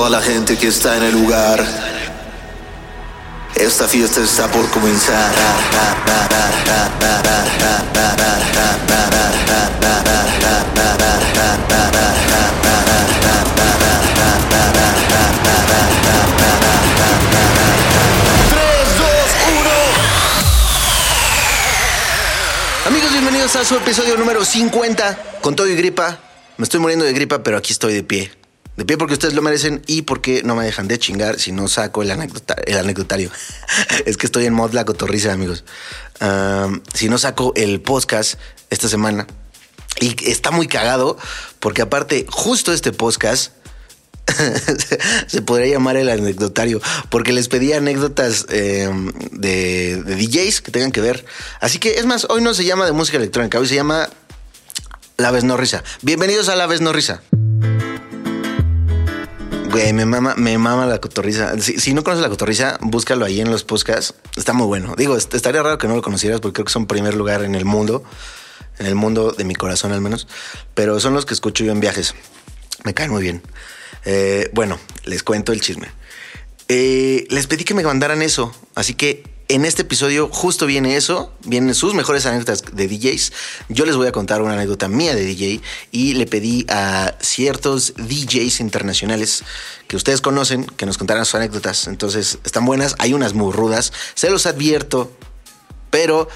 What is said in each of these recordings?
toda la gente que está en el lugar. Esta fiesta está por comenzar. Amigos, bienvenidos a su episodio número 50 con todo y gripa. Me estoy muriendo de gripa, pero aquí estoy de pie. De pie porque ustedes lo merecen y porque no me dejan de chingar si no saco el, anécdota- el anecdotario. es que estoy en mod la cotorriza, amigos. Am, si no saco el podcast esta semana. Y está muy cagado porque aparte, justo este podcast se podría llamar el anecdotario, porque les pedí anécdotas eh, de, de DJs que tengan que ver. Así que es más, hoy no se llama de música electrónica, hoy se llama La Vez No Risa. Bienvenidos a La Vez No Risa. Güey, me mama, me mama la cotorriza. Si, no conoces la cotorriza, búscalo ahí en los podcasts. Está muy bueno. Digo, est- estaría raro que no lo conocieras porque creo que son primer lugar en el mundo, en el mundo de mi corazón al menos. Pero son los que escucho yo en viajes. Me caen muy bien. Eh, bueno, les cuento el chisme. Eh, les pedí que me mandaran eso, así que en este episodio justo viene eso, vienen sus mejores anécdotas de DJs. Yo les voy a contar una anécdota mía de DJ y le pedí a ciertos DJs internacionales que ustedes conocen que nos contaran sus anécdotas. Entonces están buenas, hay unas muy rudas, se los advierto, pero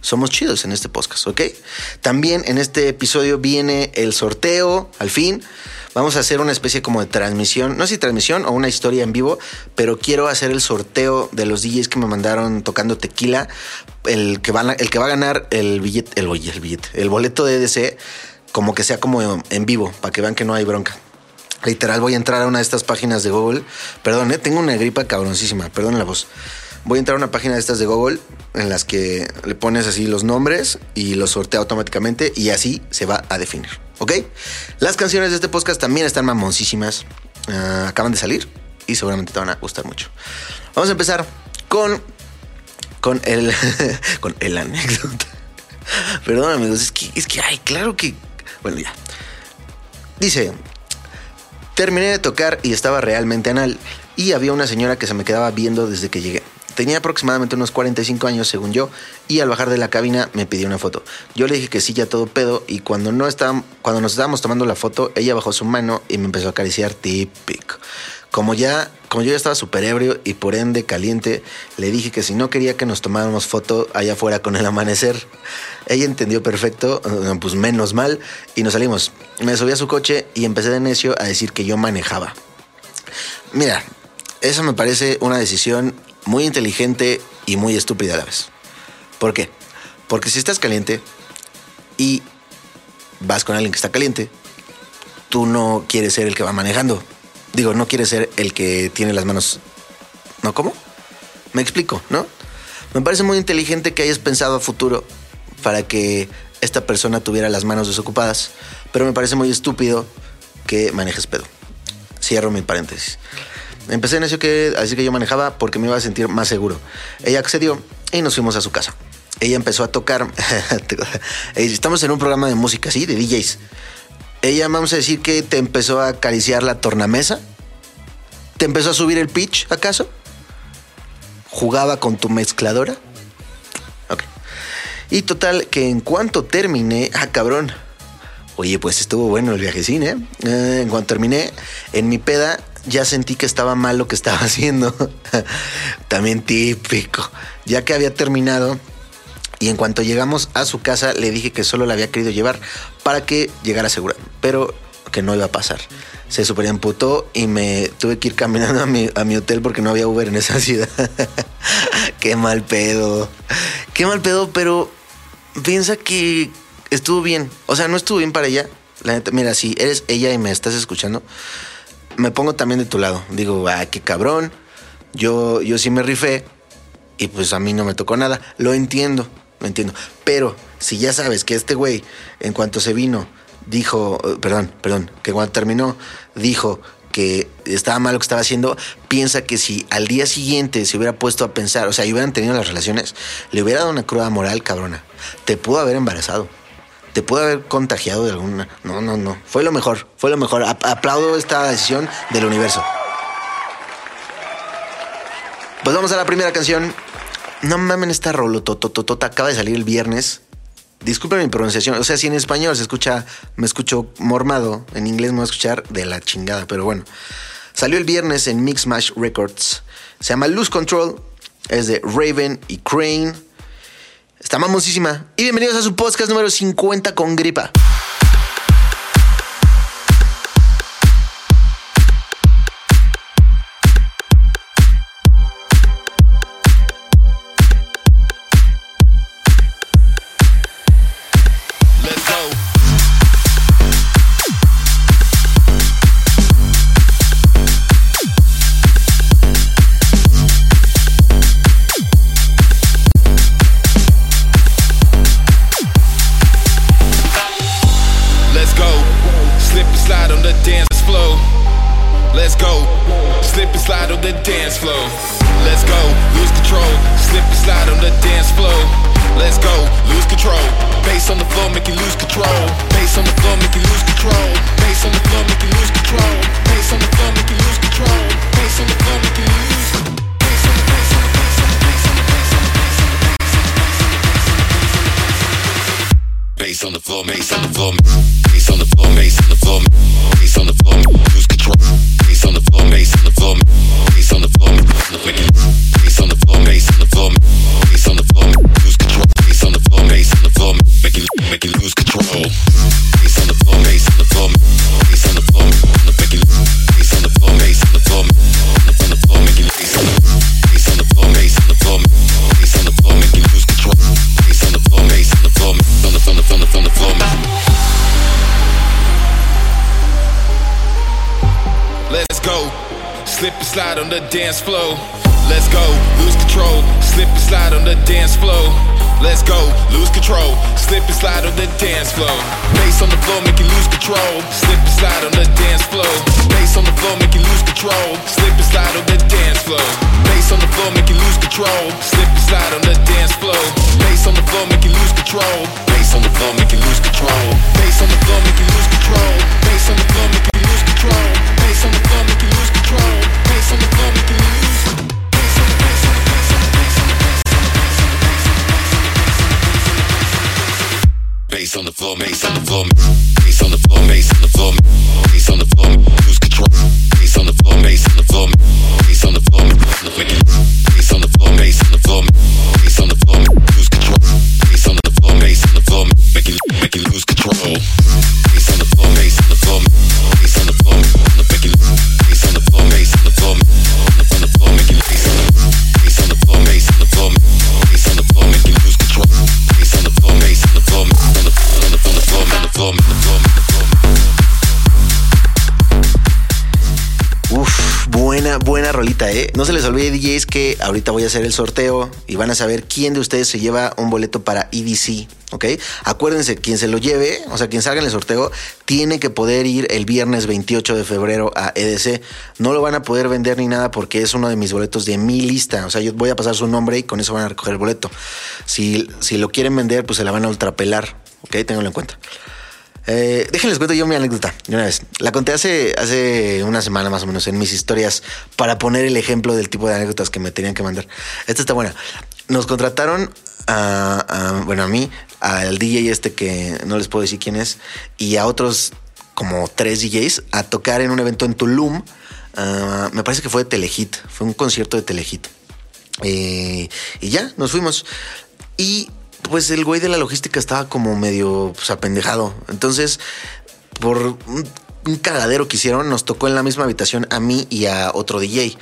somos chidos en este podcast, ¿ok? También en este episodio viene el sorteo, al fin. Vamos a hacer una especie como de transmisión, no sé si transmisión o una historia en vivo, pero quiero hacer el sorteo de los DJs que me mandaron tocando tequila. El que, van el que va a ganar el billete, el billete, el boleto de EDC, como que sea como en vivo, para que vean que no hay bronca. Literal, voy a entrar a una de estas páginas de Google. Perdón, ¿eh? tengo una gripa cabroncísima, perdón la voz. Voy a entrar a una página de estas de Google en las que le pones así los nombres y los sortea automáticamente y así se va a definir. ¿Ok? Las canciones de este podcast también están mamoncísimas. Ah, acaban de salir y seguramente te van a gustar mucho. Vamos a empezar con, con el, con el anécdota. Perdón, amigos, es que, es que, ay, claro que. Bueno, ya. Dice: Terminé de tocar y estaba realmente anal. Y había una señora que se me quedaba viendo desde que llegué. Tenía aproximadamente unos 45 años, según yo, y al bajar de la cabina me pidió una foto. Yo le dije que sí, ya todo pedo, y cuando, no estaba, cuando nos estábamos tomando la foto, ella bajó su mano y me empezó a acariciar típico. Como ya, como yo ya estaba súper ebrio y por ende caliente, le dije que si no quería que nos tomáramos foto allá afuera con el amanecer. Ella entendió perfecto, pues menos mal, y nos salimos. Me subí a su coche y empecé de necio a decir que yo manejaba. Mira, eso me parece una decisión muy inteligente y muy estúpida a la vez. ¿Por qué? Porque si estás caliente y vas con alguien que está caliente, tú no quieres ser el que va manejando. Digo, no quieres ser el que tiene las manos. ¿No? ¿Cómo? Me explico, ¿no? Me parece muy inteligente que hayas pensado a futuro para que esta persona tuviera las manos desocupadas, pero me parece muy estúpido que manejes pedo. Cierro mi paréntesis. Empecé en eso que a decir que yo manejaba porque me iba a sentir más seguro. Ella accedió y nos fuimos a su casa. Ella empezó a tocar. Estamos en un programa de música, sí, de DJs. Ella, vamos a decir que te empezó a acariciar la tornamesa. ¿Te empezó a subir el pitch, acaso? ¿Jugaba con tu mezcladora? Ok. Y total, que en cuanto terminé, ah, cabrón. Oye, pues estuvo bueno el viajecín, ¿eh? Eh, En cuanto terminé, en mi peda ya sentí que estaba mal lo que estaba haciendo. También típico. Ya que había terminado y en cuanto llegamos a su casa le dije que solo la había querido llevar para que llegara segura, pero que no iba a pasar. Se super emputó y me tuve que ir caminando a mi, a mi hotel porque no había Uber en esa ciudad. Qué mal pedo. Qué mal pedo, pero piensa que estuvo bien. O sea, no estuvo bien para ella. La neta, mira, si eres ella y me estás escuchando, me pongo también de tu lado. Digo, ah, qué cabrón. Yo, yo sí me rifé y pues a mí no me tocó nada. Lo entiendo, lo entiendo. Pero si ya sabes que este güey, en cuanto se vino, dijo, eh, perdón, perdón, que cuando terminó, dijo que estaba mal lo que estaba haciendo, piensa que si al día siguiente se hubiera puesto a pensar, o sea, y hubieran tenido las relaciones, le hubiera dado una cruda moral, cabrona. Te pudo haber embarazado te pudo haber contagiado de alguna. No, no, no. Fue lo mejor, fue lo mejor. Aplaudo esta decisión del universo. Pues vamos a la primera canción. No mamen esta rolo, totototota. Acaba de salir el viernes. Disculpen mi pronunciación. O sea, si en español se escucha, me escucho mormado, en inglés me voy a escuchar de la chingada, pero bueno. Salió el viernes en Mix Mash Records. Se llama Lose Control. Es de Raven y Crane. Está mamosísima. Y bienvenidos a su podcast número 50 con gripa. Control. Slip and slide on the dance floor. Bass on the floor, make you lose control. Bass on the floor, make you lose control. Bass on the floor, make you lose control. Bass on the floor, make you lose control. Bass on the floor, make you lose control. Bass on the floor, make you lose. Bass on the bass on the bass on the bass on the bass on the bass on the bass on the bass on the bass on the Bass on the floor, bass on the floor, No se les olvide, DJs, que ahorita voy a hacer el sorteo y van a saber quién de ustedes se lleva un boleto para EDC, ¿ok? Acuérdense, quien se lo lleve, o sea, quien salga en el sorteo, tiene que poder ir el viernes 28 de febrero a EDC. No lo van a poder vender ni nada porque es uno de mis boletos de mi lista. O sea, yo voy a pasar su nombre y con eso van a recoger el boleto. Si, si lo quieren vender, pues se la van a ultrapelar, ¿ok? Ténganlo en cuenta. Eh, déjenles cuento yo mi anécdota de una vez. La conté hace, hace una semana más o menos en mis historias para poner el ejemplo del tipo de anécdotas que me tenían que mandar. Esta está buena. Nos contrataron a, bueno, a mí, al DJ este que no les puedo decir quién es, y a otros como tres DJs a tocar en un evento en Tulum. Ah, me parece que fue de Telehit, fue un concierto de Telehit. Eh, y ya, nos fuimos. Y pues el güey de la logística estaba como medio pues, apendejado. Entonces, por un, un cagadero que hicieron, nos tocó en la misma habitación a mí y a otro DJ.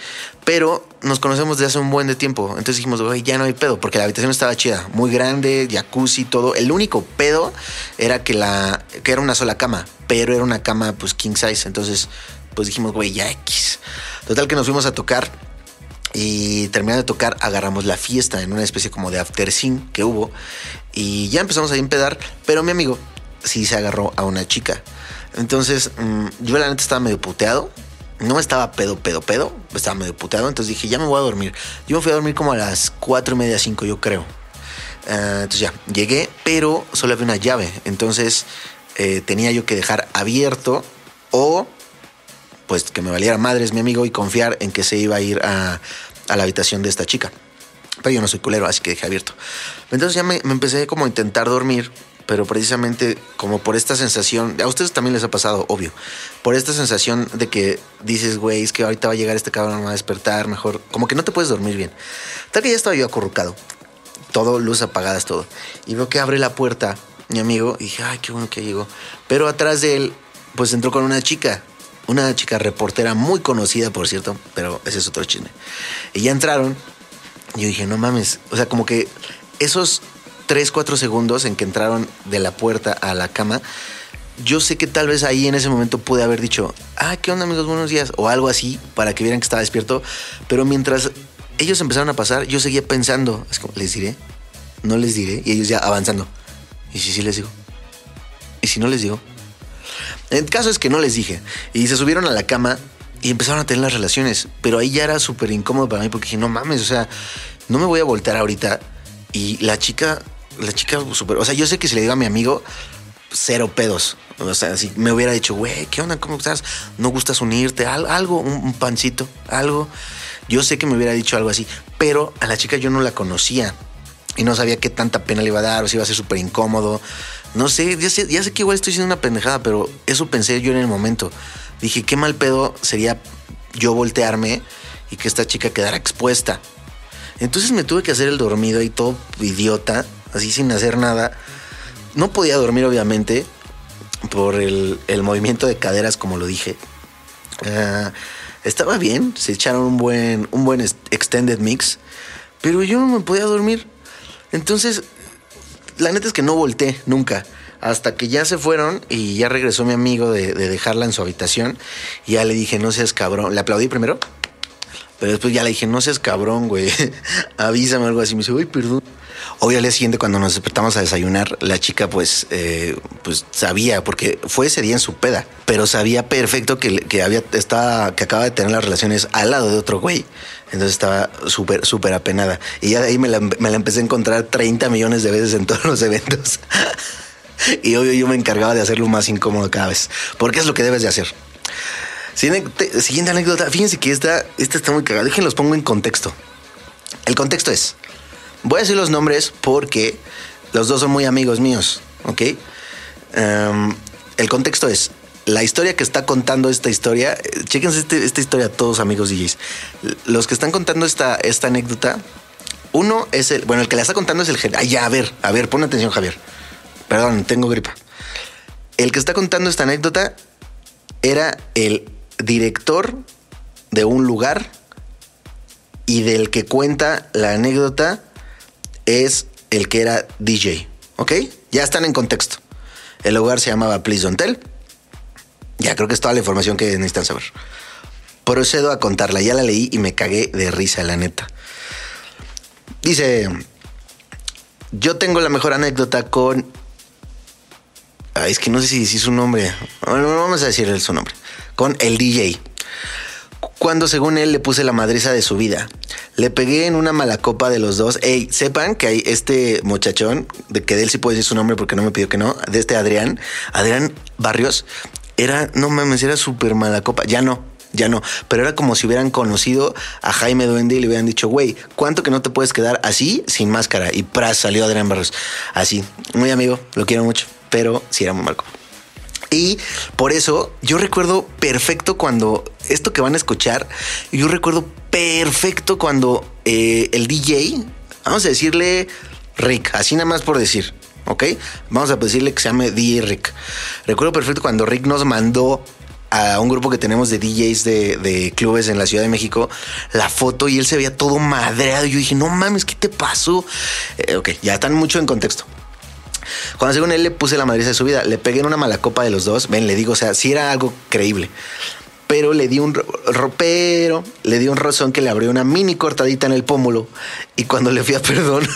Pero nos conocemos desde hace un buen de tiempo. Entonces dijimos, güey, ya no hay pedo, porque la habitación estaba chida, muy grande, jacuzzi, todo. El único pedo era que la que era una sola cama, pero era una cama pues king size. Entonces, pues dijimos, güey, ya X. Total que nos fuimos a tocar y terminando de tocar, agarramos la fiesta en una especie como de after scene que hubo. Y ya empezamos a empedar, pero mi amigo sí se agarró a una chica. Entonces, mm, yo la neta estaba medio puteado. No estaba pedo, pedo, pedo. Estaba medio puteado. Entonces dije, ya me voy a dormir. Yo me fui a dormir como a las cuatro y media, cinco, yo creo. Ah, entonces ya, llegué, pero solo había una llave. Entonces eh, tenía yo que dejar abierto o pues que me valiera madres mi amigo y confiar en que se iba a ir a, la habitación de esta chica. Pero yo no soy culero, así que dejé abierto. Entonces ya me, empecé como a intentar dormir, pero precisamente como por esta sensación, a ustedes también les ha pasado, obvio, por esta sensación de que dices, güey, es que ahorita va a llegar este cabrón, va a despertar, mejor, como que no te puedes dormir bien. Tal que ya estaba yo acurrucado, todo, luz apagadas, todo. Y veo que abre la puerta mi amigo y dije, ay, qué bueno que llegó. Pero atrás de él, pues entró con una chica, una chica reportera muy conocida, por cierto, pero ese es otro chisme. Y ya entraron y yo dije, no mames, o sea, como que esos 3, 4 segundos en que entraron de la puerta a la cama, yo sé que tal vez ahí en ese momento pude haber dicho, ah, ¿qué onda amigos? Buenos días, o algo así, para que vieran que estaba despierto, pero mientras ellos empezaron a pasar, yo seguía pensando, es como, ¿les diré? No les diré, y ellos ya avanzando. ¿Y si sí les digo? ¿Y si no les digo? El caso es que no les dije, y se subieron a la cama y empezaron a tener las relaciones, pero ahí ya era súper incómodo para mí porque dije, no mames, o sea, no me voy a voltear ahorita. Y la chica, la chica súper, o sea, yo sé que si le digo a mi amigo, cero pedos. O sea, si me hubiera dicho, güey, ¿qué onda? ¿Cómo estás? ¿No gustas unirte? Al- Algo, un pancito, algo. Yo sé que me hubiera dicho algo así, pero a la chica yo no la conocía y no sabía qué tanta pena le iba a dar o si iba a ser súper incómodo. No sé ya, sé, que igual estoy siendo una pendejada, pero eso pensé yo en el momento. Dije, qué mal pedo sería yo voltearme y que esta chica quedara expuesta. Entonces me tuve que hacer el dormido ahí todo idiota, así sin hacer nada. No podía dormir, obviamente, por el, movimiento de caderas, como lo dije. Ah, estaba bien, se echaron un buen, un buen extended mix, pero yo no me podía dormir. Entonces, la neta es que no volteé nunca. Hasta que ya se fueron y ya regresó mi amigo de, de dejarla en su habitación. Y ya le dije, no seas cabrón. Le aplaudí primero. Pero después ya le dije, no seas cabrón, güey. Avísame algo así. Me dice, uy, perdón. Hoy al día siguiente, cuando nos despertamos a desayunar, la chica, pues, eh, pues sabía, porque fue ese día en su peda, pero sabía perfecto que, que había, estaba, que acaba de tener las relaciones al lado de otro güey. Entonces estaba súper, súper apenada. Y ya de ahí me la, me la empecé a encontrar 30 millones de veces en todos los eventos. y obvio yo me encargaba de hacerlo más incómodo cada vez, porque es lo que debes de hacer. Siguiente, anécdota. Fíjense que esta, esta está muy cagada. Déjenlos pongo en contexto. El contexto es: voy a decir los nombres porque los dos son muy amigos míos, ¿ok? Em, el contexto es: la historia que está contando esta historia. eh, Chéquense este- esta historia, todos amigos DJs. Los que están contando esta, esta anécdota, uno es el. Bueno, el que la está contando es el. Ay, ya, a ver, a ver, pon atención, Javier. Perdón, tengo gripa. El que está contando esta anécdota era el director de un lugar y del que cuenta la anécdota es el que era DJ. ¿Ok? Ya están en contexto. El lugar se llamaba Please Don't Tell. Ya creo que es toda la información que necesitan saber. Procedo a contarla. Ya la leí y me cagué de risa, la neta. Dice: Yo tengo la mejor anécdota con es que no sé si decir su nombre. Vamos a decir su nombre. Con el DJ. Cuando según él le puse la madriza de su vida. Le pegué en una mala copa de los dos. Ey, sepan que hay este muchachón, de que de él sí puedo decir su nombre porque no me pidió que no, de este Adrián, Adrián Barrios, era, no mames, era súper mala copa. Ya no, ya no. Pero era como si hubieran conocido a Jaime Duende y le hubieran dicho, güey, ¿cuánto que no te puedes quedar así sin máscara? Y pras, salió Adrián Barrios. Así, muy amigo, lo quiero mucho, pero sí era muy mal copa. Y por eso yo recuerdo perfecto cuando esto que van a escuchar, yo recuerdo perfecto cuando eh, el DJ, vamos a decirle Rick, así nada más por decir, ¿ok? Vamos a decirle que se llame DJ Rick. Recuerdo perfecto cuando Rick nos mandó a un grupo que tenemos de DJs de, de clubes en la Ciudad de México la foto y él se veía todo madreado. Yo dije, no mames, ¿qué te pasó? Eh, ok, ya están mucho en contexto. Cuando según él le puse la madriza de su vida, le pegué en una mala copa de los dos. Ven, le digo, o sea, sí era algo creíble. Pero le di un ro- ropero, le di un rozón que le abrió una mini cortadita en el pómulo. Y cuando le fui a perdón,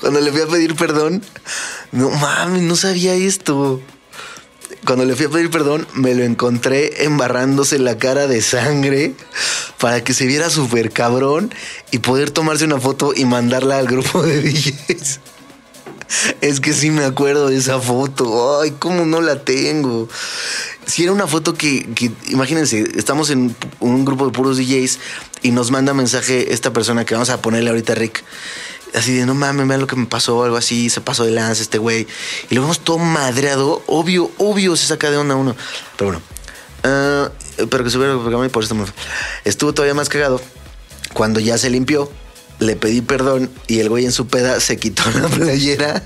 cuando le fui a pedir perdón, no mames, no sabía esto. Cuando le fui a pedir perdón, me lo encontré embarrándose la cara de sangre para que se viera súper cabrón y poder tomarse una foto y mandarla al grupo de DJs. Es que sí me acuerdo de esa foto. Ay, cómo no la tengo. Si era una foto que, que, imagínense, estamos en un grupo de puros DJs y nos manda mensaje esta persona que vamos a ponerle ahorita Rick. Así de, no mames, vean lo que me pasó, algo así, se pasó de lanza este güey. Y lo vemos todo madreado. Obvio, obvio se saca de onda uno. Pero bueno, ah, pero que se hubiera programa y por eso me... Estuvo todavía más cagado. Cuando ya se limpió, le pedí perdón y el güey en su peda se quitó la playera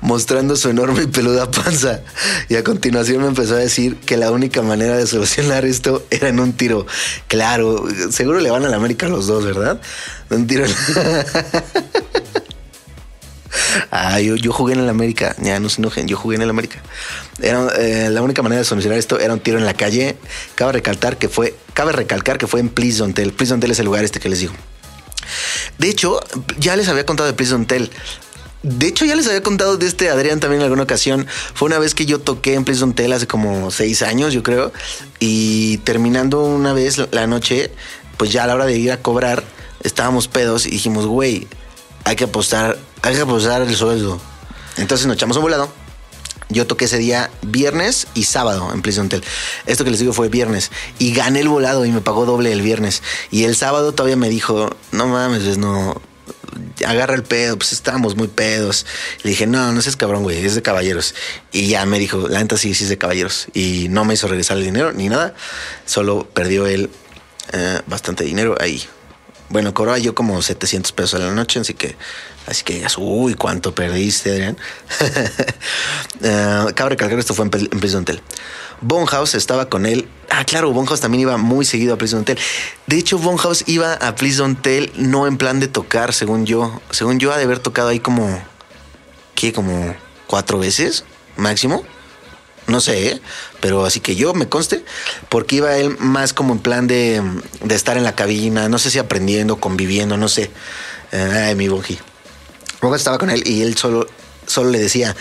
mostrando su enorme y peluda panza. Y a continuación me empezó a decir que la única manera de solucionar esto era en un tiro. Claro, seguro le van a la América los dos, ¿verdad? Un tiro. Ah, yo, yo, jugué en el América, ya no se enojen, yo jugué en el América. Era, eh, la única manera de solucionar esto era un tiro en la calle. Cabe recalcar que fue, cabe recalcar que fue en Please Don't Tell. Please Don't Tell es el lugar este que les digo. De hecho, ya les había contado de Don't Tell. De hecho, ya les había contado de este Adrián también en alguna ocasión. Fue una vez que yo toqué en Please Don't hace como seis años, yo creo. Y terminando una vez la noche, pues ya a la hora de ir a cobrar, estábamos pedos y dijimos, güey, hay que apostar, hay que apostar el sueldo. Entonces nos echamos un volado. Yo toqué ese día viernes y sábado en Please. Esto que les digo fue viernes. Y gané el volado y me pagó doble el viernes. Y el sábado todavía me dijo, no mames, pues no, agarra el pedo, pues estábamos muy pedos. Le dije, no, no seas cabrón, güey, es de caballeros. Y ya me dijo, la neta sí, sí es de caballeros. Y no me hizo regresar el dinero ni nada, solo perdió él eh, bastante dinero ahí. Bueno, cobraba yo como 700 pesos a la noche, así que, así que digas, uy, cuánto perdiste, Adrián. uh, cabe esto fue en, en. Bonhouse estaba con él. Ah, claro, Bonhouse también iba muy seguido a Prison Hotel. De hecho, Bonhouse iba a Prison Hotel no en plan de tocar, según yo. Según yo, ha de haber tocado ahí como, ¿qué? Como cuatro veces máximo. No sé, ¿eh? pero así que yo me conste, porque iba él más como en plan de, de estar en la cabina, no sé si aprendiendo, conviviendo, no sé. Ay, mi Bonji. Luego estaba con él y él solo, solo le decía,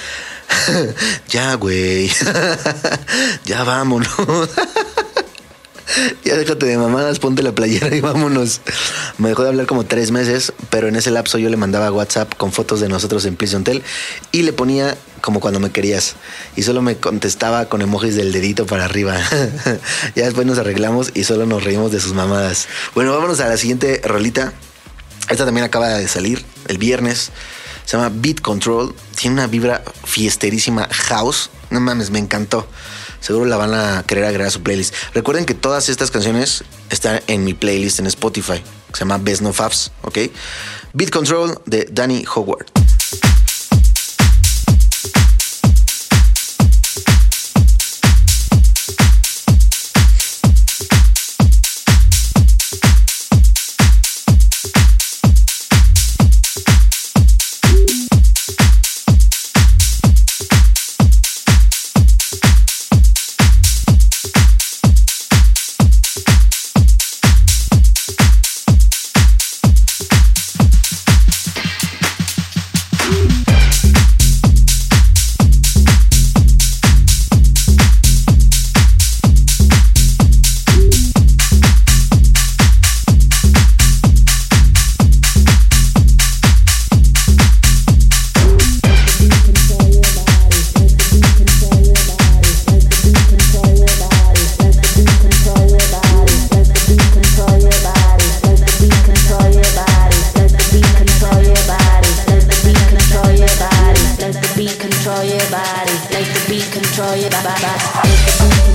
ya, güey, ya vámonos. ya déjate de mamadas, ponte la playera y vámonos. Me dejó de hablar como tres meses, pero en ese lapso yo le mandaba WhatsApp con fotos de nosotros en Prison Hotel y le ponía como cuando me querías. Y solo me contestaba con emojis del dedito para arriba. ya después nos arreglamos y solo nos reímos de sus mamadas. Bueno, vámonos a la siguiente rolita. Esta también acaba de salir el viernes. Se llama Beat Control. Tiene una vibra fiesterísima house. No mames, me encantó. Seguro la van a querer agregar a su playlist. Recuerden que todas estas canciones están en mi playlist en Spotify. Se llama Best No Faps, ¿ok? Beat Control de Danny Howard. body. Let the beat control your body.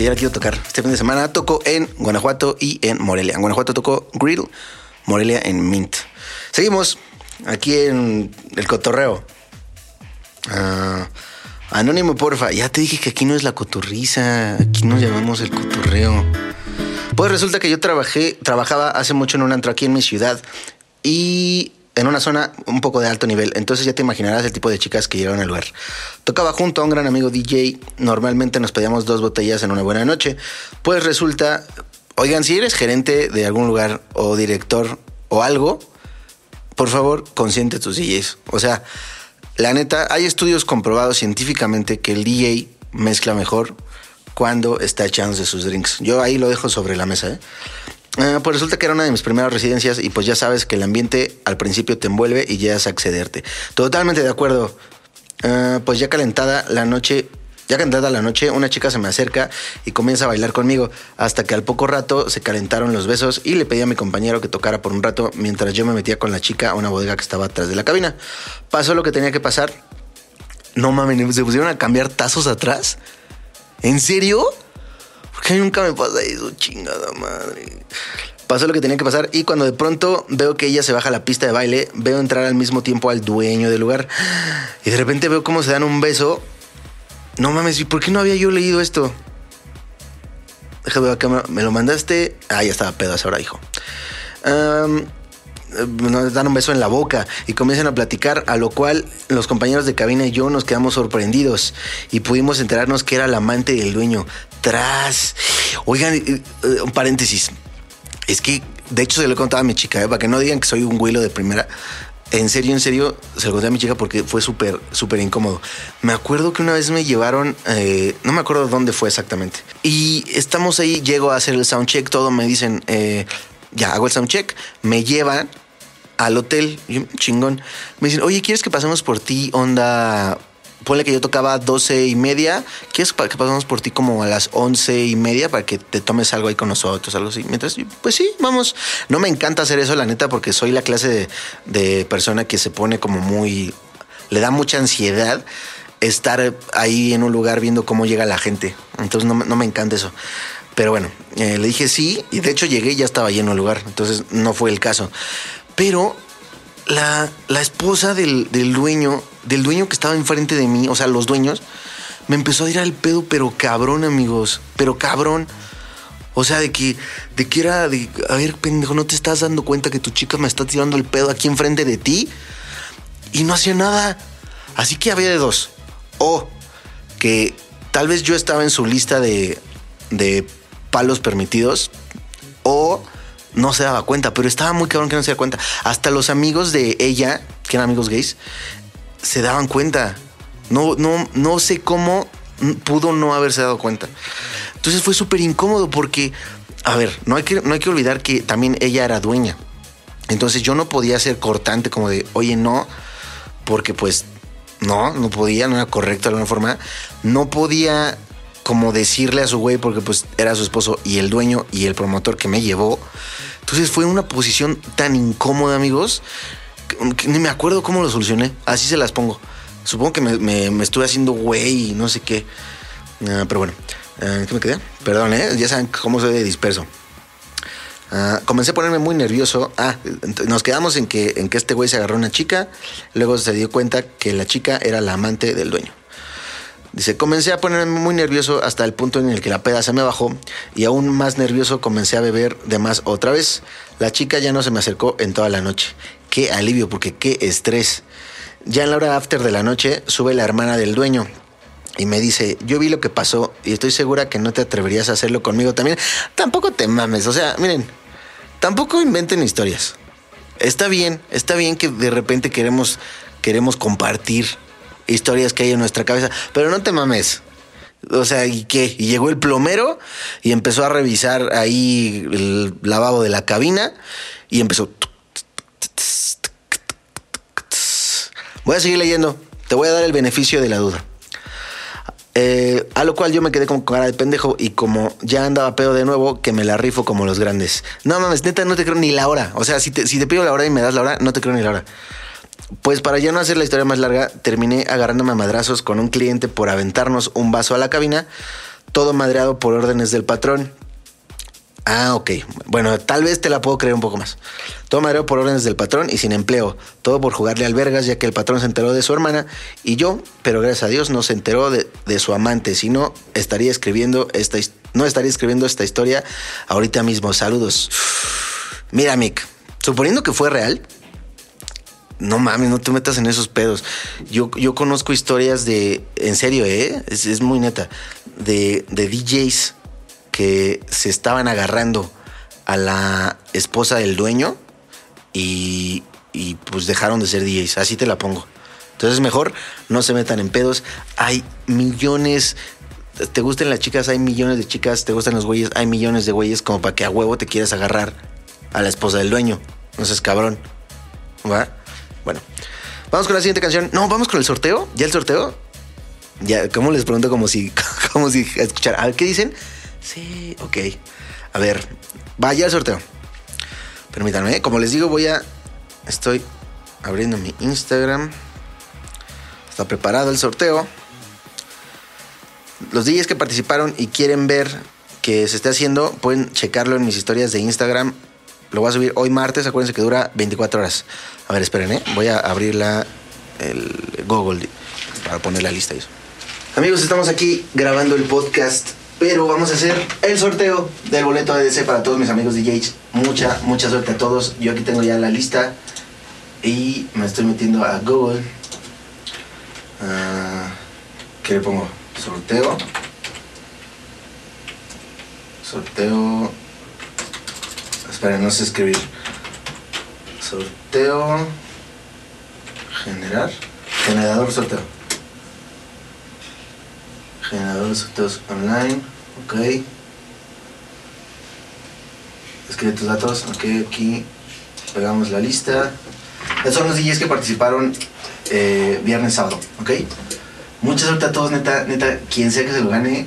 Bastante. Ya la quiero tocar. Este fin de semana toco en Guanajuato y en Morelia. En Guanajuato tocó Grill, Morelia en Mint. Seguimos aquí en el cotorreo. Ah, anónimo, porfa. Ya te dije que aquí no es la cotorriza. Aquí nos llamamos el cotorreo. Pues resulta que yo trabajé, trabajaba hace mucho en un antro aquí en mi ciudad y en una zona un poco de alto nivel. Entonces ya te imaginarás el tipo de chicas que llegaron al lugar. Tocaba junto a un gran amigo DJ. Normalmente nos pedíamos dos botellas en una buena noche. Pues resulta, oigan, si eres gerente de algún lugar o director o algo, por favor, consiente tus DJs. O sea, la neta, hay estudios comprobados científicamente que el DJ mezcla mejor cuando está echándose sus drinks. Yo ahí lo dejo sobre la mesa, ¿eh? Ah, pues resulta que era una de mis primeras residencias y pues ya sabes que el ambiente al principio te envuelve y llegas a accederte. Totalmente de acuerdo. Ah, pues ya calentada la noche, ya calentada la noche, una chica se me acerca y comienza a bailar conmigo hasta que al poco rato se calentaron los besos y le pedí a mi compañero que tocara por un rato mientras yo me metía con la chica a una bodega que estaba atrás de la cabina. Pasó lo que tenía que pasar. No mames, se pusieron a cambiar tazos atrás. ¿En serio? Porque nunca me pasa eso, chingada madre. Pasó lo que tenía que pasar y cuando de pronto veo que ella se baja a la pista de baile, veo entrar al mismo tiempo al dueño del lugar y de repente veo cómo se dan un beso. No mames, ¿y por qué no había yo leído esto? Déjame ver acá, me lo mandaste. Ah, ya estaba pedo a esa hora, hijo. Nos dan un beso en la boca y comienzan a platicar, a lo cual los compañeros de cabina y yo nos quedamos sorprendidos y pudimos enterarnos que era la amante del dueño. Tras. Oigan, eh, eh, un paréntesis. Es que, de hecho, se lo he contado a mi chica, ¿eh? para que no digan que soy un güilo de primera. En serio, en serio, se lo conté a mi chica porque fue súper, súper incómodo. Me acuerdo que una vez me llevaron, eh, no me acuerdo dónde fue exactamente. Y estamos ahí, llego a hacer el soundcheck, todo me dicen, eh, ya hago el soundcheck, me llevan al hotel, yo, chingón. Me dicen, oye, ¿quieres que pasemos por ti, onda? Ponle que yo tocaba 12 y media. ¿Quieres que pasemos por ti como a las 11 y media para que te tomes algo ahí con nosotros, algo así? Mientras, pues sí, vamos. No me encanta hacer eso, la neta, porque soy la clase de, persona que se pone como muy. le da mucha ansiedad estar ahí en un lugar viendo cómo llega la gente. Entonces no, no me encanta eso. Pero bueno, eh, le dije sí, y de hecho llegué y ya estaba lleno el lugar. Entonces no fue el caso. Pero la, la esposa del, del dueño, del dueño que estaba enfrente de mí, o sea, los dueños, me empezó a ir al pedo, pero cabrón, amigos, pero cabrón. O sea, de que, de que era de, a ver, pendejo, ¿no te estás dando cuenta que tu chica me está tirando el pedo aquí enfrente de ti? Y no hacía nada. Así que había de dos. O que tal vez yo estaba en su lista de, de palos permitidos. O no se daba cuenta, pero estaba muy cabrón que no se daba cuenta. Hasta los amigos de ella, que eran amigos gays, se daban cuenta. No, no, no sé cómo pudo no haberse dado cuenta. Entonces fue súper incómodo porque, a ver, no hay, que, no hay que olvidar que también ella era dueña. Entonces yo no podía ser cortante como de, oye, no, porque pues no, no podía, no era correcto de alguna forma. No podía como decirle a su güey, porque pues era su esposo y el dueño y el promotor que me llevó. Entonces fue una posición tan incómoda, amigos, que, ni me acuerdo cómo lo solucioné. Así se las pongo. Supongo que me, estuve haciendo güey y no sé qué. Ah, pero bueno, Ah, ¿qué me quedé? Perdón, ¿eh? Ya saben cómo soy de disperso. Ah, comencé a ponerme muy nervioso. Ah, nos quedamos en que, en que este güey se agarró a una chica. Luego se dio cuenta que la chica era la amante del dueño. Dice, comencé a ponerme muy nervioso hasta el punto en el que la peda se me bajó y aún más nervioso comencé a beber de más otra vez. La chica ya no se me acercó en toda la noche. Qué alivio, porque qué estrés. Ya en la hora after de la noche sube la hermana del dueño y me dice, yo vi lo que pasó y estoy segura que no te atreverías a hacerlo conmigo también. Tampoco te mames, o sea, miren, tampoco inventen historias. Está bien, está bien que de repente queremos, queremos compartir historias que hay en nuestra cabeza, pero no te mames. O sea, ¿y qué? Y llegó el plomero y empezó a revisar ahí el lavabo de la cabina y empezó. Voy a seguir leyendo. Te voy a dar el beneficio de la duda. Eh, a lo cual yo me quedé con cara de pendejo y como ya andaba pedo de nuevo, que me la rifo como los grandes. No mames, neta, no te creo ni la hora. O sea, si te, si te pido la hora y me das la hora, no te creo ni la hora. Pues para ya no hacer la historia más larga, terminé agarrándome a madrazos con un cliente por aventarnos un vaso a la cabina, todo madreado por órdenes del patrón. Ah, ok. Bueno, tal vez te la puedo creer un poco más. Todo madreado por órdenes del patrón y sin empleo. Todo por jugarle al vergas, ya que el patrón se enteró de su hermana y yo, pero gracias a Dios, no se enteró de, de su amante. Si no, estaría escribiendo esta, no estaría escribiendo esta historia ahorita mismo. Saludos. Mira, Mick, suponiendo que fue real, no mames, no te metas en esos pedos. Yo, yo conozco historias de, en serio, ¿eh? Es, es muy neta, de, de DJs que se estaban agarrando a la esposa del dueño y, y pues dejaron de ser DJs. Así te la pongo. Entonces mejor no se metan en pedos. Hay millones. Te gustan las chicas, hay millones de chicas. Te gustan los güeyes, hay millones de güeyes como para que a huevo te quieras agarrar a la esposa del dueño. No seas cabrón. ¿Va? Bueno, vamos con la siguiente canción. No, vamos con el sorteo. ¿Ya el sorteo? Ya, ¿cómo les pregunto como si, como si escuchar? A ver, ¿qué dicen? Sí, ok. A ver, vaya el sorteo. Permítanme, ¿eh? como les digo, voy a. Estoy abriendo mi Instagram. Está preparado el sorteo. Los DJs que participaron y quieren ver que se esté haciendo, pueden checarlo en mis historias de Instagram. Lo voy a subir hoy martes, acuérdense que dura 24 horas. A ver, esperen, ¿eh? Voy a abrir la, el Google para poner la lista y eso. Amigos, estamos aquí grabando el podcast, pero vamos a hacer el sorteo del boleto ADC para todos mis amigos DJs. Mucha, mucha suerte a todos. Yo aquí tengo ya la lista y me estoy metiendo a Google. Ah, ¿Qué le pongo? Sorteo. Sorteo. Esperen, no sé escribir. Sorteo. Generar. Generador sorteo. Generador de sorteos online. Ok. Escribe tus datos. Ok, aquí pegamos la lista. Estos son los DJs que participaron eh, viernes, sábado. Ok. Mucha suerte a todos, neta, neta. Quien sea que se lo gane,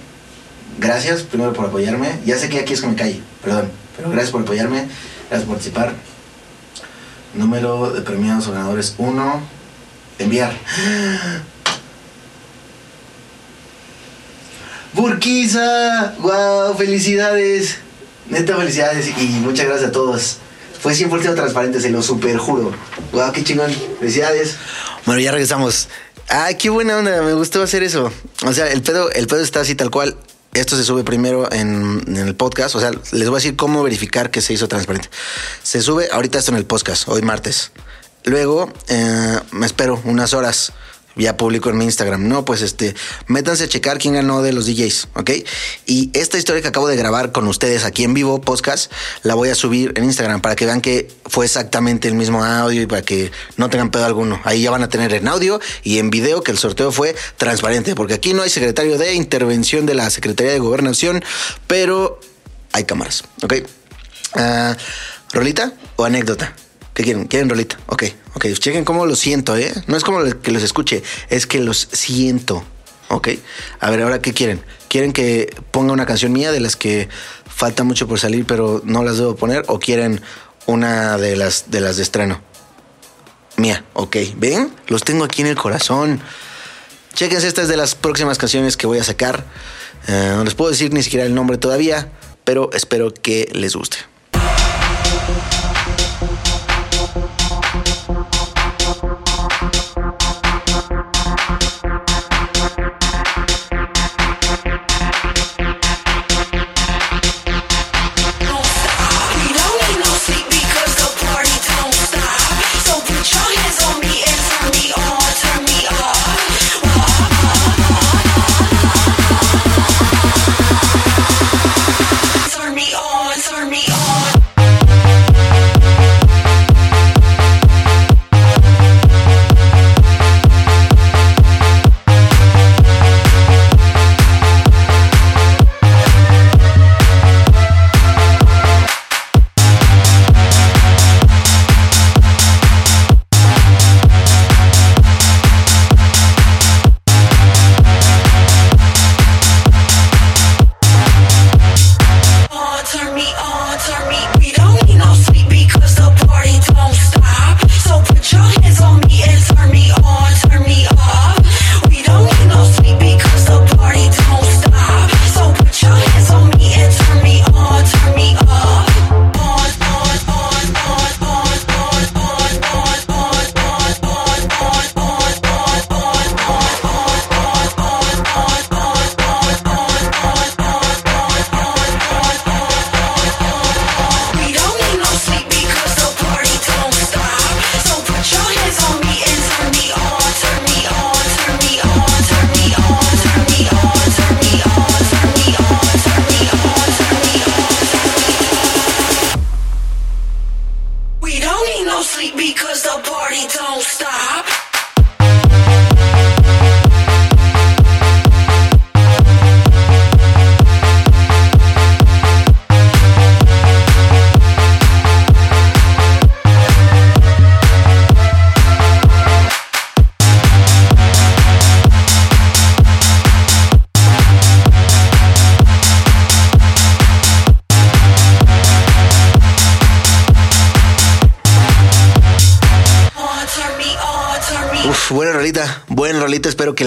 gracias primero por apoyarme. Ya sé que aquí es que me calle, perdón. Pero gracias por apoyarme, gracias por participar. Número de premiados ganadores 1. Enviar. Burquiza, wow, felicidades. Neta, felicidades y muchas gracias a todos. Fue 100% transparente, se lo super juro. Wow, qué chingón. Felicidades. Bueno, ya regresamos. Ay, qué buena onda, me gustó hacer eso. O sea, el pedo, el pedo está así tal cual. Esto se sube primero en, el podcast. O sea, les voy a decir cómo verificar que se hizo transparente. Se sube ahorita esto en el podcast, hoy martes. Luego eh, me espero unas horas. Ya publico en mi Instagram. No, pues este, métanse a checar quién ganó de los DJs, ¿ok? Y esta historia que acabo de grabar con ustedes aquí en vivo, podcast, la voy a subir en Instagram para que vean que fue exactamente el mismo audio y para que no tengan pedo alguno. Ahí ya van a tener en audio y en video que el sorteo fue transparente, porque aquí no hay secretario de intervención de la Secretaría de Gobernación, pero hay cámaras, ¿ok? Ah, ¿Rolita o anécdota? ¿Qué quieren? ¿Quieren rolita? Ok, ok. Chequen cómo lo siento, ¿eh? No es como que los escuche, es que los siento. Ok. A ver, ahora, ¿qué quieren? ¿Quieren que ponga una canción mía de las que falta mucho por salir, pero no las debo poner? ¿O quieren una de las de, estreno? Mía, ok. ¿Ven? Los tengo aquí en el corazón. Chequense, esta es de las próximas canciones que voy a sacar. Eh, no les puedo decir ni siquiera el nombre todavía, pero espero que les guste.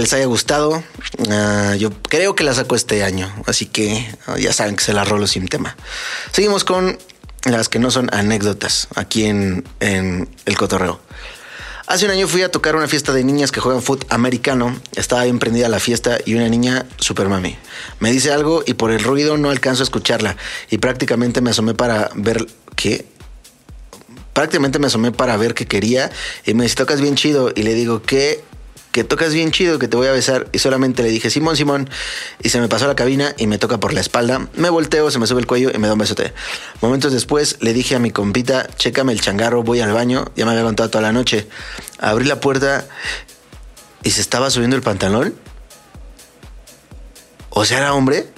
Les haya gustado. Ah, yo creo que la saco este año, así que ah, ya saben que se la rolo sin tema. Seguimos con las que no son anécdotas aquí en, en el cotorreo. Hace un año fui a tocar una fiesta de niñas que juegan fútbol americano. Estaba bien prendida la fiesta y una niña super mami. Me dice algo y por el ruido no alcanzo a escucharla. Y prácticamente me asomé para ver qué. Prácticamente me asomé para ver qué quería y me dice, tocas bien chido. Y le digo, ¿qué? Que tocas bien chido, que te voy a besar. Y solamente le dije, Simón, Simón. Y se me pasó la cabina y me toca por la espalda. Me volteo, se me sube el cuello y me da un besote. Momentos después le dije a mi compita, chécame el changarro, voy al baño. Ya me había contado toda la noche. Abrí la puerta y se estaba subiendo el pantalón. O sea, era hombre.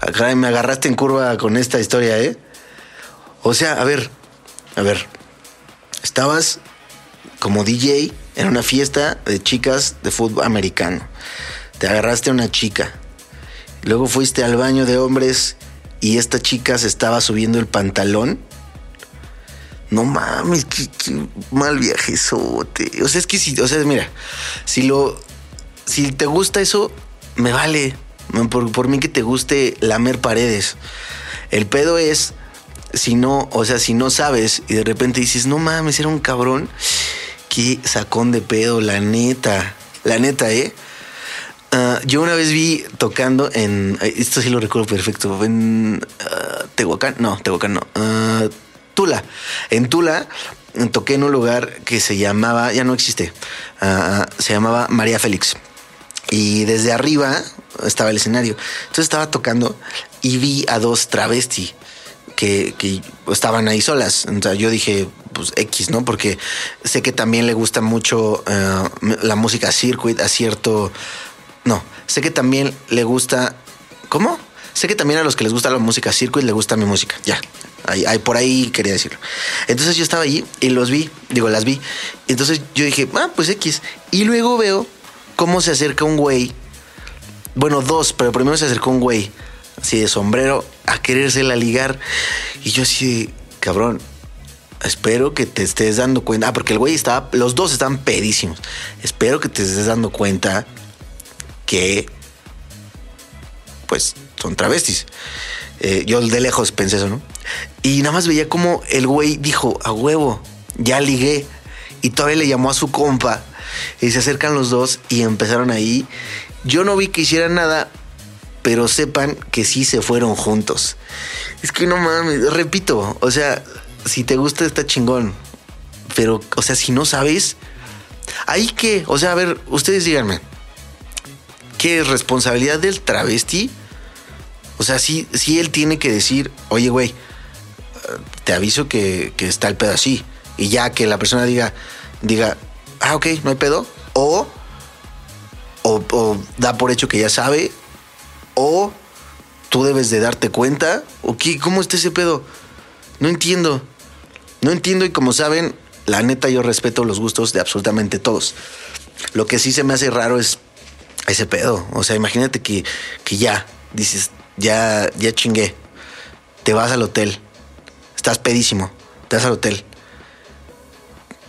Ah, me agarraste en curva con esta historia, ¿eh? O sea, a ver, a ver. Estabas como DJ en una fiesta de chicas de fútbol americano. Te agarraste a una chica. Luego fuiste al baño de hombres y esta chica se estaba subiendo el pantalón. No mames, qué, qué mal viajezote. O sea, es que si, o sea, mira, si lo, si te gusta eso, me vale. Por, por mí que te guste lamer paredes. El pedo es si no, o sea, si no sabes y de repente dices, no mames, era un cabrón, qué sacón de pedo, la neta, la neta, ¿eh? Ah, yo una vez vi tocando en, eh, esto sí lo recuerdo perfecto, en ah, Tehuacán, no, Tehuacán no, ah, Tula, en Tula eh, toqué en un lugar que se llamaba, ya no existe, se llamaba María Félix. Y desde arriba estaba el escenario. Entonces estaba tocando y vi a dos travesti que, que estaban ahí solas. Sea, yo dije, pues X, ¿no? Porque sé que también le gusta mucho eh, la música circuit a cierto... No, sé que también le gusta... ¿Cómo? Sé que también a los que les gusta la música circuit le gusta mi música. Ya, ahí, por ahí quería decirlo. Entonces yo estaba allí y los vi, digo, las vi. Entonces yo dije, ah, pues X. Y luego veo cómo se acerca un güey bueno, dos, pero primero se acercó un güey, así de sombrero, a querérsela ligar. Y yo así, cabrón, espero que te estés dando cuenta. Ah, porque el güey estaba, los dos estaban pedísimos. Espero que te estés dando cuenta que, pues, son travestis. Eh, yo de lejos pensé eso, ¿no? Y nada más veía como el güey dijo, a huevo, ya ligué. Y todavía le llamó a su compa. Y se acercan los dos y empezaron ahí. Yo no vi que hicieran nada, pero sepan que sí se fueron juntos. Es que no mames, repito, o sea, si te gusta está chingón. Pero, o sea, si no sabes, ahí que, o sea, a ver, ustedes díganme, ¿qué es responsabilidad del travesti? O sea, sí, sí él tiene que decir, oye, güey, te aviso que, que está el pedo así. Y ya que la persona diga, diga, ah, ok, no hay pedo. O, o, o da por hecho que ya sabe. O tú debes de darte cuenta. ¿O qué? ¿Cómo está ese pedo? No entiendo. No entiendo y como saben, la neta yo respeto los gustos de absolutamente todos. Lo que sí se me hace raro es ese pedo. O sea, imagínate que, que ya dices, ya, ya chingué. Te vas al hotel. Estás pedísimo. Te vas al hotel.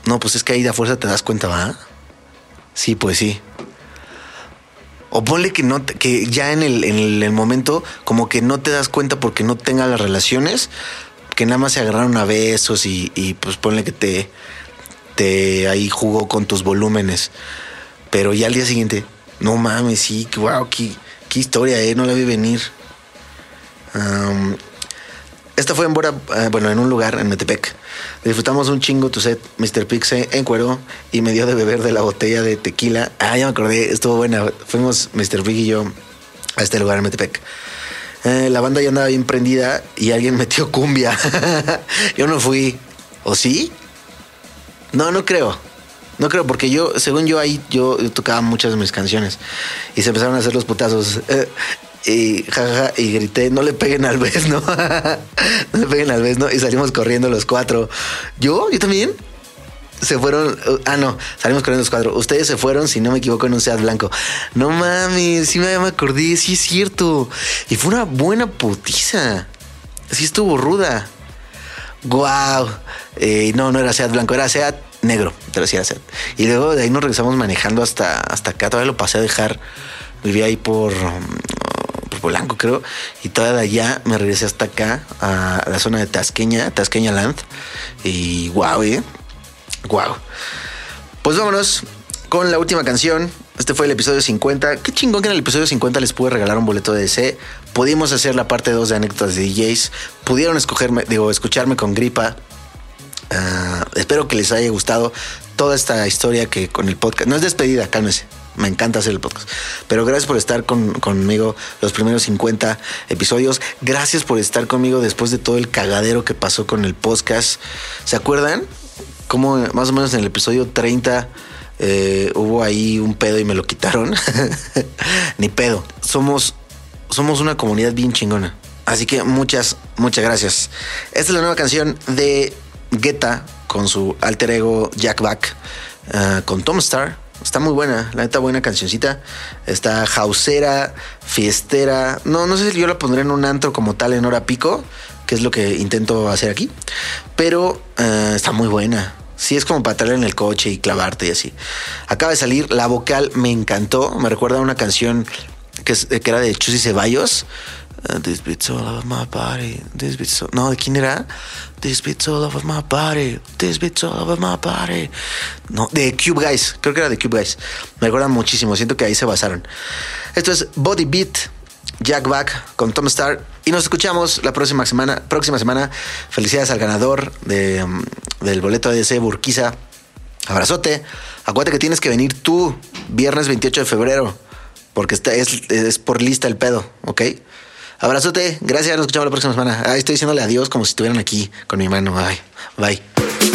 No, pues es que ahí de fuerza te das cuenta, ¿va? Sí, pues sí. O ponle que no, que ya en el, en el, el momento, como que no te das cuenta porque no tenga las relaciones, que nada más se agarraron a besos y, y pues ponle que te, te ahí jugó con tus volúmenes. Pero ya al día siguiente, no mames, sí, wow, qué, qué historia, eh, no la vi venir. Am, esta fue en eh, bueno, en un lugar en Metepec. Disfrutamos un chingo tu set, Mr. Pixe en cuero y me dio de beber de la botella de tequila. Ah, ya me acordé, estuvo buena. Fuimos Mr. Big y yo a este lugar en Metepec. Eh, la banda ya andaba bien prendida y alguien metió cumbia. yo no fui. ¿O sí? No, no creo. No creo, porque yo, según yo ahí, yo, tocaba muchas de mis canciones y se empezaron a hacer los putazos. y jajaja, y grité, no le peguen al vez, ¿no? no le peguen al vez, ¿no? Y salimos corriendo los cuatro. ¿Yo? ¿Yo también? Se fueron, uh, ah, no, salimos corriendo los cuatro. Ustedes se fueron, si no me equivoco, en un Seat blanco. No mames, sí me, acordé, sí es cierto. Y fue una buena putiza. Sí estuvo ruda. Wow. Eh, no, no era Seat blanco, era Seat negro, pero sí era Seat. Y luego de ahí nos regresamos manejando hasta, hasta acá. Todavía lo pasé a dejar. Vivía ahí por, um, por Polanco, creo. Y todavía de allá me regresé hasta acá, a la zona de Tasqueña, Tasqueña Land. Y wow, eh. Wow. Pues vámonos con la última canción. Este fue el episodio 50. Qué chingón que en el episodio 50 les pude regalar un boleto de DC. Pudimos hacer la parte 2 de anécdotas de DJs. Pudieron escogerme, digo, escucharme con gripa. Ah, espero que les haya gustado toda esta historia que con el podcast. No es despedida, cálmese. Me encanta hacer el podcast. Pero gracias por estar con- conmigo los primeros 50 episodios. Gracias por estar conmigo después de todo el cagadero que pasó con el podcast. ¿Se acuerdan? Como más o menos en el episodio 30 eh, hubo ahí un pedo y me lo quitaron. Ni pedo. Somos, somos una comunidad bien chingona. Así que muchas, muchas gracias. Esta es la nueva canción de Guetta con su alter ego Jack Back ah, con Tom Star. Está muy buena, la neta buena cancioncita. Está hausera, fiestera. No, no sé si yo la pondré en un antro como tal en hora pico, que es lo que intento hacer aquí. Pero ah, está muy buena. Sí, es como para traerla en el coche y clavarte y así. Acaba de salir, la vocal me encantó. Me recuerda a una canción que, era de Chusy Ceballos. Uh, this beat's all over my body. This beat's all... No, ¿de quién era? This beat's all over my body. This beat's all over my body. No, de Cube Guys. Creo que era de Cube Guys. Me recuerda muchísimo. Siento que ahí se basaron. Esto es Body Beat, Jack Back con Tom Star. Y nos escuchamos la próxima semana. Próxima semana. Felicidades al ganador de, um, del boleto ese Burquiza. Abrazote. Acuérdate que tienes que venir tú viernes 28 de febrero. Porque está, es, es por lista el pedo, ¿ok? Abrazote. Gracias. Nos escuchamos la próxima semana. Ay, estoy diciéndole adiós como si estuvieran aquí con mi mano. Ay, bye.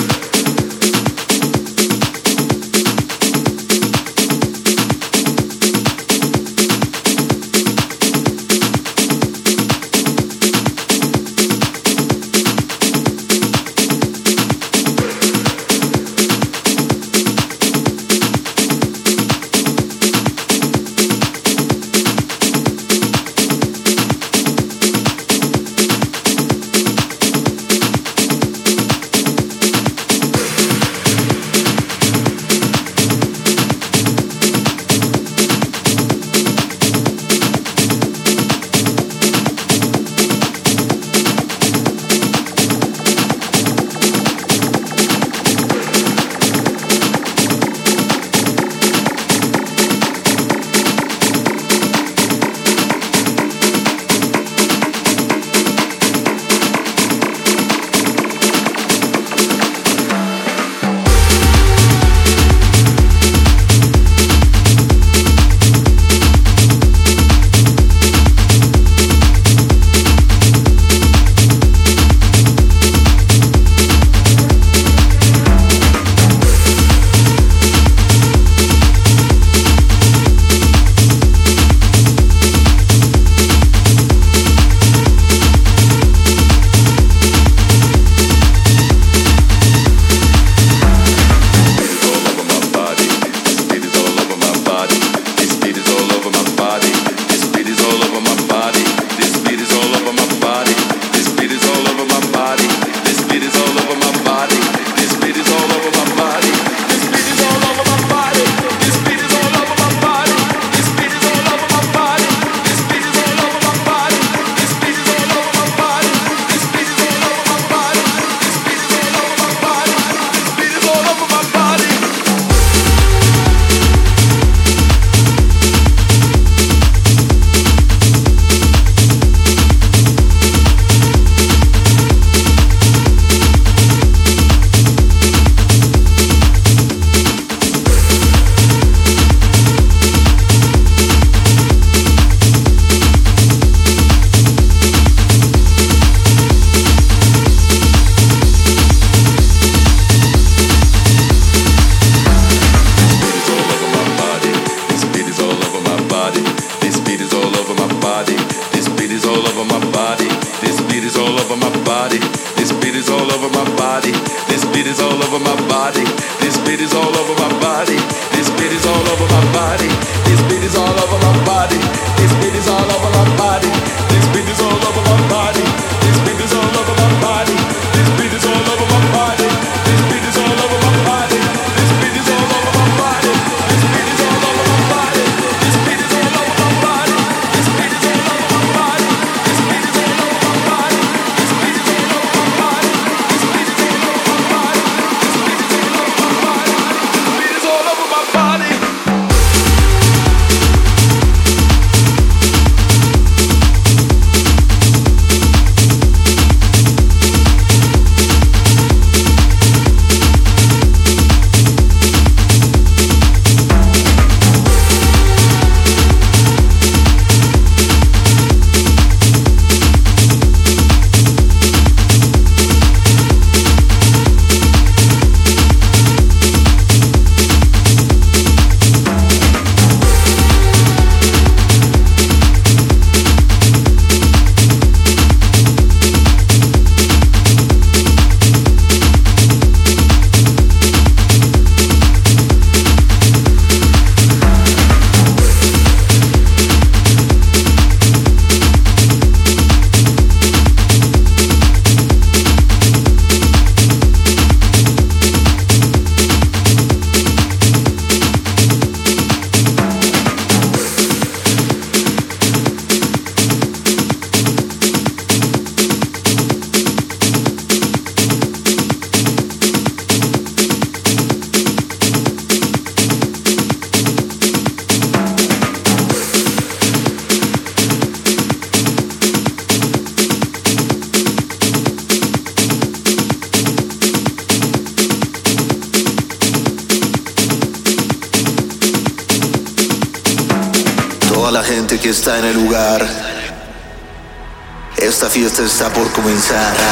Está por comenzar.